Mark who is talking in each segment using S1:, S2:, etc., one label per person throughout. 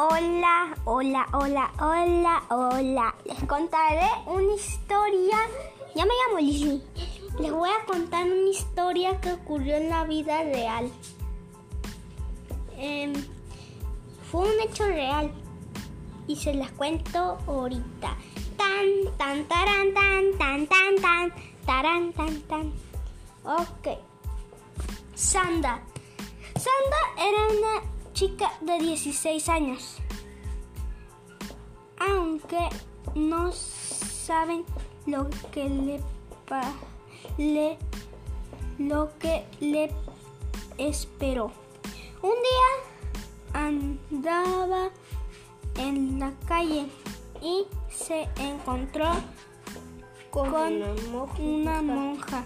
S1: Hola, hola, hola, hola, hola. Les contaré una historia. Ya me llamo Lizzie. Les voy a contar una historia que ocurrió en la vida real. Em, fue un hecho real y se las cuento ahorita. Tan, tan, taran, tan, tan, tan, tan, taran, tan, tan. Ok. Sanda. Sanda era una chica de 16 años. Aunque no saben lo que le, pa- le lo que le esperó. Un día andaba en la calle y se encontró con,
S2: una monja.
S1: una monja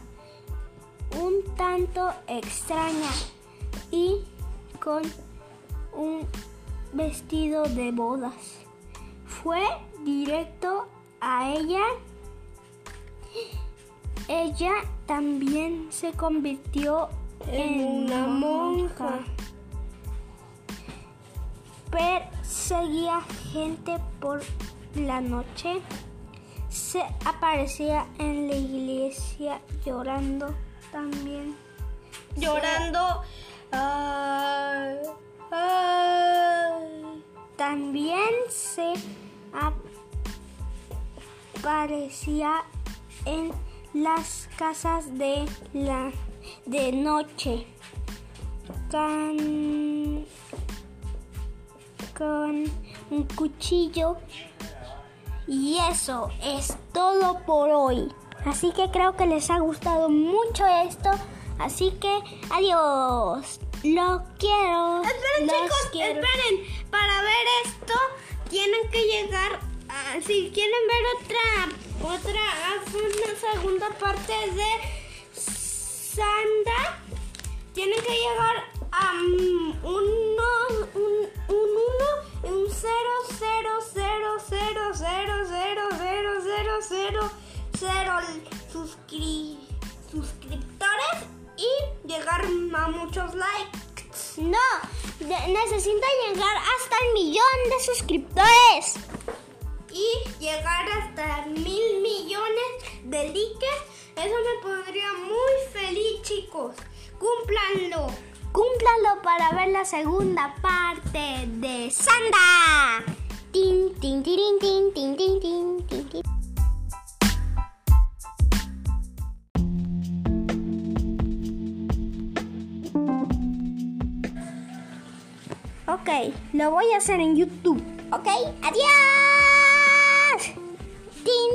S1: un tanto extraña y con un vestido de bodas. Fue directo a ella. Ella también se convirtió en,
S2: En una monja.
S1: Perseguía gente por la noche. Se aparecía en la iglesia llorando también.
S2: Llorando. Ay,
S1: se aparecía en las casas de la de noche con, con un cuchillo y eso es todo por hoy. Así que creo que les ha gustado mucho esto. Así que adiós. Lo quiero.
S2: Esperen,
S1: los
S2: chicos,
S1: quiero.
S2: esperen. Para ver esto, tienen que llegar, a, si quieren ver otra, otra, una segunda parte de Sanda, tienen que llegar a uno, un, un 1 un 0, 0, 0, 0, 0, 0, 0, 0, 0,
S1: 0, 0. Necesita llegar hasta el millón de suscriptores.
S2: y llegar hasta mil millones de likes. Eso me pondría muy feliz, chicos. Cúmplanlo.
S1: Cúmplalo para ver la segunda parte de Sanda. Tin, tin, tin, tin, tin, tin, tin, Ok, lo voy a hacer en YouTube. Ok, adiós. Tin.